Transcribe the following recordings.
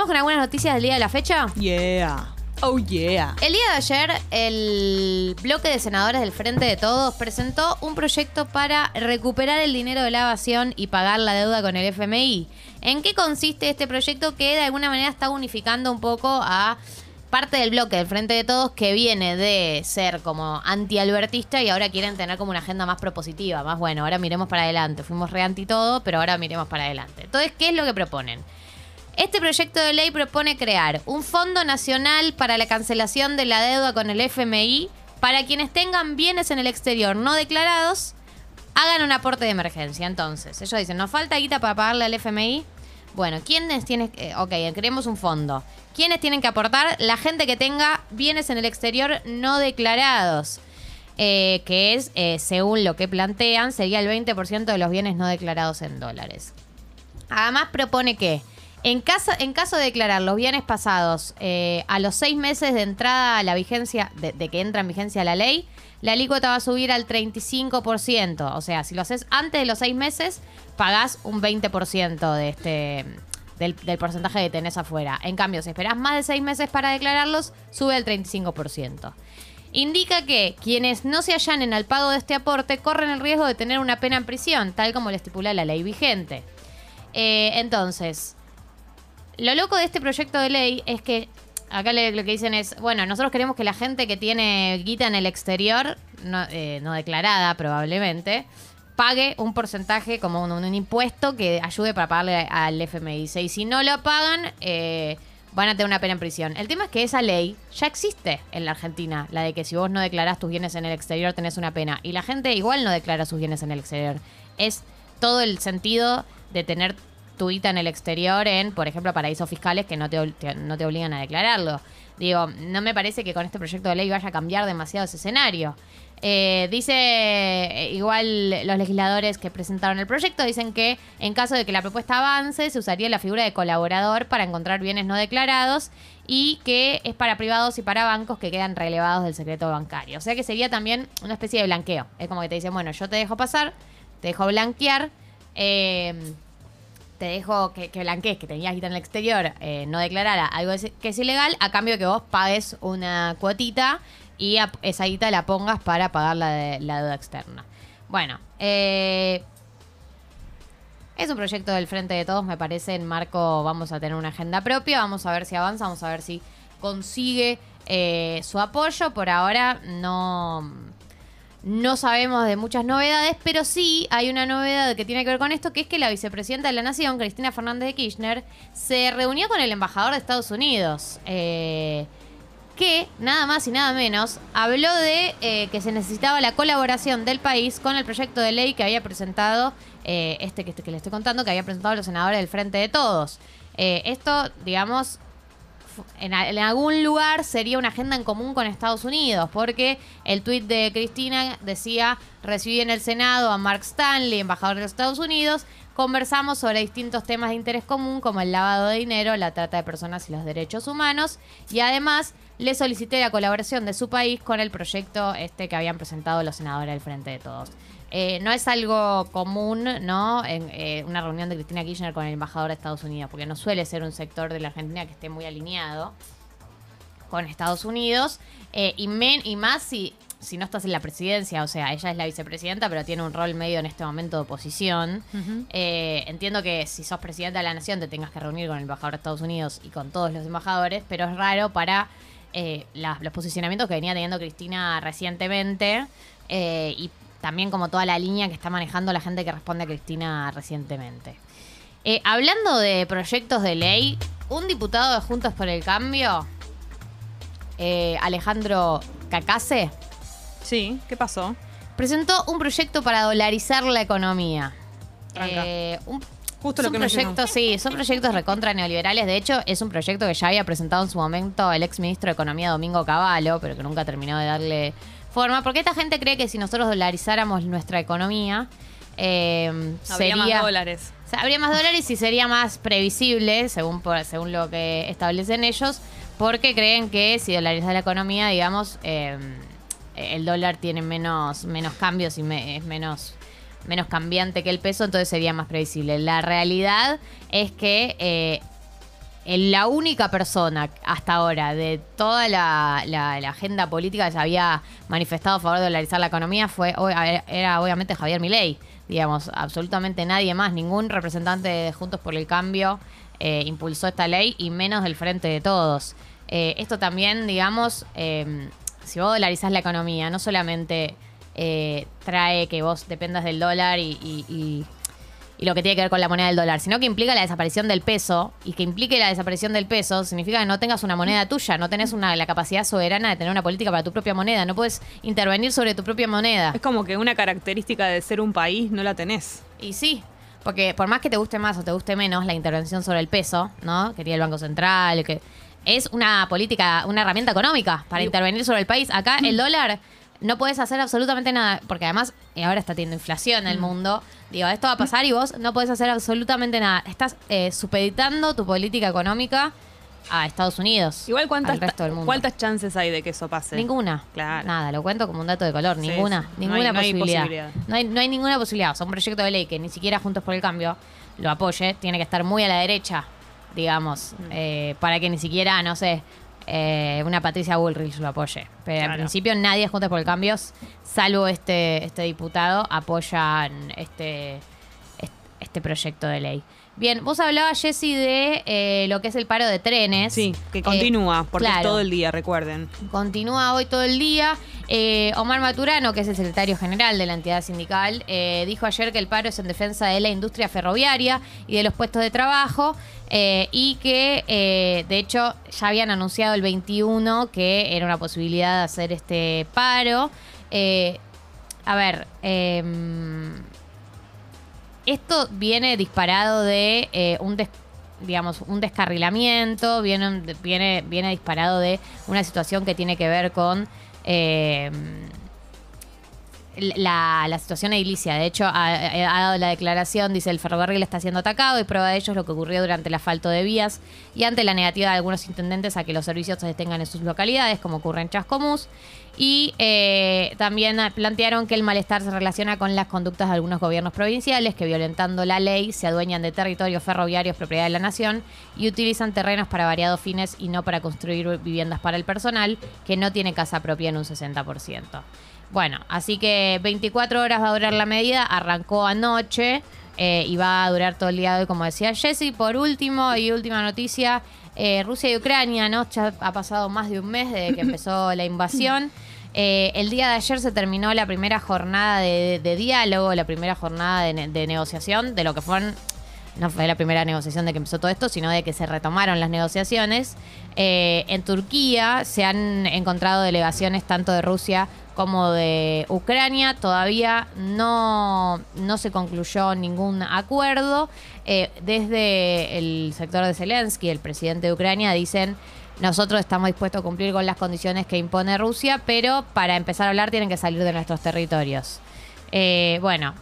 Vamos con algunas noticias del día de la fecha. Yeah. Oh, yeah. El día de ayer, el bloque de senadores del Frente de Todos presentó un proyecto para recuperar el dinero de la evasión y pagar la deuda con el FMI. ¿En qué consiste este proyecto que de alguna manera está unificando un poco a parte del bloque del Frente de Todos que viene de ser como anti-albertista y ahora quieren tener como una agenda más propositiva, más bueno, ahora miremos para adelante. Fuimos re anti todo, pero ahora miremos para adelante. Entonces, ¿qué es lo que proponen? Este proyecto de ley propone crear un Fondo Nacional para la cancelación de la deuda con el FMI para quienes tengan bienes en el exterior no declarados, hagan un aporte de emergencia. Entonces, ellos dicen, ¿nos falta guita para pagarle al FMI? Bueno, ¿quiénes tienen que...? ok, creemos un fondo. ¿Quiénes tienen que aportar? La gente que tenga bienes en el exterior no declarados. Eh, que es, eh, según lo que plantean, sería el 20% de los bienes no declarados en dólares. Además propone que en caso, de declarar los bienes pasados eh, a los seis meses de entrada a la vigencia, de, que entra en vigencia la ley, la alícuota va a subir al 35%. O sea, si lo haces antes de los seis meses, pagás un 20% de este, del, porcentaje que tenés afuera. En cambio, si esperás más de seis meses para declararlos, sube al 35%. Indica que quienes no se allanen al pago de este aporte corren el riesgo de tener una pena en prisión, tal como lo estipula la ley vigente. Eh, entonces, lo loco de este proyecto de ley es que acá lo que dicen es, bueno, nosotros queremos que la gente que tiene guita en el exterior, no, eh, declarada probablemente, pague un porcentaje como un, impuesto que ayude para pagarle al FMI. Y si no lo pagan, eh, van a tener una pena en prisión. El tema es que esa ley ya existe en la Argentina, la de que si vos no declarás tus bienes en el exterior tenés una pena. Y la gente igual no declara sus bienes en el exterior. Es todo el sentido de tener en el exterior en, por ejemplo, paraísos fiscales que no te, no te obligan a declararlo. Digo, no me parece que con este proyecto de ley vaya a cambiar demasiado ese escenario. Eh, dice, eh, igual los legisladores que presentaron el proyecto dicen que en caso de que la propuesta avance, se usaría la figura de colaborador para encontrar bienes no declarados y que es para privados y para bancos que quedan relevados del secreto bancario. O sea que sería también una especie de blanqueo. Es como que te dicen, bueno, yo te dejo pasar, te dejo blanquear. Eh, te dejo que, que blanquees, que tenías guita en el exterior, eh, no declarara algo que es ilegal, a cambio de que vos pagues una cuotita y esa guita la pongas para pagar la, de, la deuda externa. Bueno, eh, es un proyecto del Frente de Todos, me parece, en marco vamos a tener una agenda propia, vamos a ver si avanza, vamos a ver si consigue eh, su apoyo. Por ahora no no sabemos de muchas novedades, pero sí hay una novedad que tiene que ver con esto, que es que la vicepresidenta de la Nación, Cristina Fernández de Kirchner, se reunió con el embajador de Estados Unidos. Eh, que nada más y nada menos habló de eh, que se necesitaba la colaboración del país con el proyecto de ley que había presentado, eh, este que, que, le estoy contando, que había presentado los senadores del Frente de Todos. esto, digamos, en, algún lugar sería una agenda en común con Estados Unidos, porque el tuit de Cristina decía, recibí en el Senado a Mark Stanley, embajador de los Estados Unidos, conversamos sobre distintos temas de interés común como el lavado de dinero, la trata de personas y los derechos humanos, y además le solicité la colaboración de su país con el proyecto este que habían presentado los senadores del Frente de Todos. Eh, no es algo común, ¿no? En eh, una reunión de Cristina Kirchner con el embajador de Estados Unidos, porque no suele ser un sector de la Argentina que esté muy alineado con Estados Unidos, eh, y, y más si, si no estás en la presidencia, o sea, ella es la vicepresidenta, pero tiene un rol medio en este momento de oposición. entiendo que si sos presidenta de la nación te tengas que reunir con el embajador de Estados Unidos y con todos los embajadores, pero es raro para los posicionamientos que venía teniendo Cristina recientemente y también como toda la línea que está manejando la gente que responde a Cristina recientemente. Eh, hablando de proyectos de ley, un diputado de Juntos por el Cambio, eh, Alejandro Cacase. Sí, ¿qué pasó? Presentó un proyecto para dolarizar la economía. Eh, Justo lo que proyectos, sí, son proyectos recontra neoliberales. De hecho, es un proyecto que ya había presentado en su momento el ex ministro de Economía Domingo Cavallo, pero que nunca terminó de darle forma, porque esta gente cree que si nosotros dolarizáramos nuestra economía, eh, habría más dólares. habría más dólares y sería más previsible, según, según lo que establecen ellos, porque creen que si dolarizas la economía, digamos, eh, el dólar tiene menos, menos cambios y es menos menos cambiante que el peso, entonces sería más previsible. La realidad es que eh, la única persona hasta ahora de toda la, agenda política que se había manifestado a favor de dolarizar la economía fue era obviamente Javier Milei. Digamos, absolutamente nadie más, ningún representante de Juntos por el Cambio eh, impulsó esta ley y menos del Frente de Todos. Eh, esto también, digamos, si vos dolarizás la economía, no solamente trae que vos dependas del dólar y y lo que tiene que ver con la moneda del dólar, sino que implica la desaparición del peso y que implique la desaparición del peso significa que no tengas una moneda tuya, no tenés una, la capacidad soberana de tener una política para tu propia moneda, no puedes intervenir sobre tu propia moneda. Es como que una característica de ser un país no la tenés. Y sí, porque por más que te guste más o te guste menos la intervención sobre el peso, ¿no? Que tiene el Banco Central, que es una política, una herramienta económica para intervenir sobre el país. Acá el dólar no puedes hacer absolutamente nada, porque además eh, ahora está teniendo inflación en el mm. mundo. Digo, esto va a pasar y vos no puedes hacer absolutamente nada. Estás eh, supeditando tu política económica a Estados Unidos. Igual cuántas, ¿cuántas chances hay de que eso pase? Ninguna. Claro. Nada, lo cuento como un dato de color. ninguna. Ninguna posibilidad. No hay, no hay, ninguna posibilidad. O sea, un proyecto de ley que ni siquiera Juntos por el Cambio lo apoye, tiene que estar muy a la derecha, digamos, mm. eh, para que ni siquiera, no sé, eh, una Patricia Bullrich lo apoye. Pero al principio nadie Juntos por el Cambio, salvo este, este diputado, apoyan este, este proyecto de ley. Bien, vos hablabas, Jessy, de eh, lo que es el paro de trenes. Sí, que continúa, porque es todo el día, recuerden. Continúa hoy todo el día. Eh, Omar Maturano, que es el secretario general de la entidad sindical, eh, dijo ayer que el paro es en defensa de la industria ferroviaria y de los puestos de trabajo. y que de hecho ya habían anunciado el 21 que era una posibilidad de hacer este paro. a ver, em, esto viene disparado de eh, un digamos, un descarrilamiento, viene, viene, viene disparado de una situación que tiene que ver con eh, la, situación edilicia. De hecho, ha, dado la declaración, dice el ferrocarril está siendo atacado y prueba de ello es lo que ocurrió durante el asfalto de vías y ante la negativa de algunos intendentes a que los servicios se detengan en sus localidades, como ocurre en Chascomús. Y eh, también plantearon que el malestar se relaciona con las conductas de algunos gobiernos provinciales que violentando la ley se adueñan de territorios ferroviarios propiedad de la nación y utilizan terrenos para variados fines y no para construir viviendas para el personal que no tiene casa propia en un 60%. Bueno, así que 24 horas va a durar la medida, arrancó anoche eh, y va a durar todo el día de hoy, como decía Jesse. Por último y última noticia, eh, Rusia y Ucrania, ¿no? Ya ha pasado más de un mes desde que empezó la invasión. Eh, el día de ayer se terminó la primera jornada de, diálogo, la primera jornada de, negociación de lo que fueron no fue la primera negociación de que empezó todo esto, sino de que se retomaron las negociaciones. en Turquía se han encontrado delegaciones tanto de Rusia como de Ucrania. Todavía no, no se concluyó ningún acuerdo. Eh, desde el sector de Zelensky, el presidente de Ucrania, dicen nosotros estamos dispuestos a cumplir con las condiciones que impone Rusia, pero para empezar a hablar tienen que salir de nuestros territorios. Eh, bueno,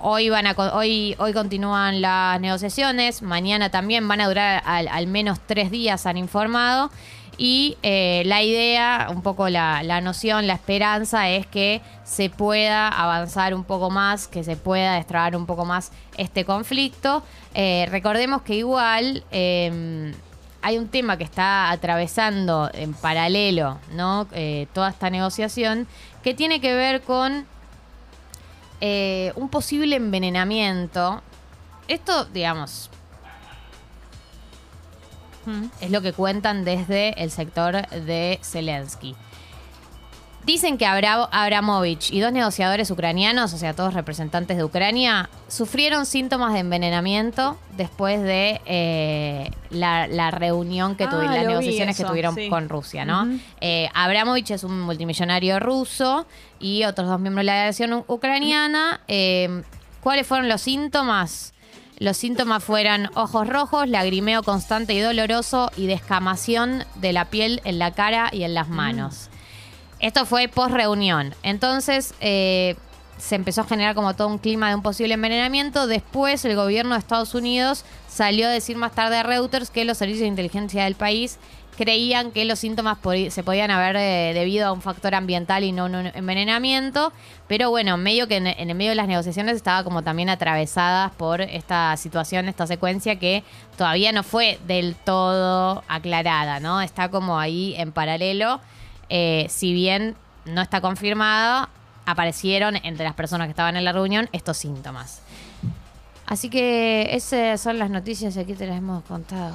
hoy van a hoy hoy continúan las negociaciones, mañana también van a durar al, al menos tres días, han informado. Y eh, la idea, un poco la, noción, la esperanza es que se pueda avanzar un poco más, que se pueda destrabar un poco más este conflicto. Eh, recordemos que igual em, hay un tema que está atravesando en paralelo ¿no? Eh, toda esta negociación que tiene que ver con un posible envenenamiento. Esto, digamos, es lo que cuentan desde el sector de Zelensky. Dicen que Abramovich y dos negociadores ucranianos, o sea, todos representantes de Ucrania, sufrieron síntomas de envenenamiento después de eh, la, reunión que tuvieron, ah, las negociaciones que tuvieron con Rusia, ¿no? Eh, Abramovich es un multimillonario ruso y otros dos miembros de la delegación ucraniana. Eh, ¿Cuáles fueron los síntomas? Los síntomas fueran ojos rojos, lagrimeo constante y doloroso y descamación de la piel en la cara y en las manos. Esto fue post reunión. Entonces eh, se empezó a generar como todo un clima de un posible envenenamiento. Después el gobierno de Estados Unidos salió a decir más tarde a Reuters que los servicios de inteligencia del país creían que los síntomas se podían haber eh, debido a un factor ambiental y no un envenenamiento, pero bueno, medio que en, el medio de las negociaciones estaba como también atravesadas por esta situación, esta secuencia que todavía no fue del todo aclarada, ¿no? Está como ahí en paralelo, eh, si bien no está confirmado, aparecieron entre las personas que estaban en la reunión estos síntomas. Así que esas son las noticias que aquí te las hemos contado.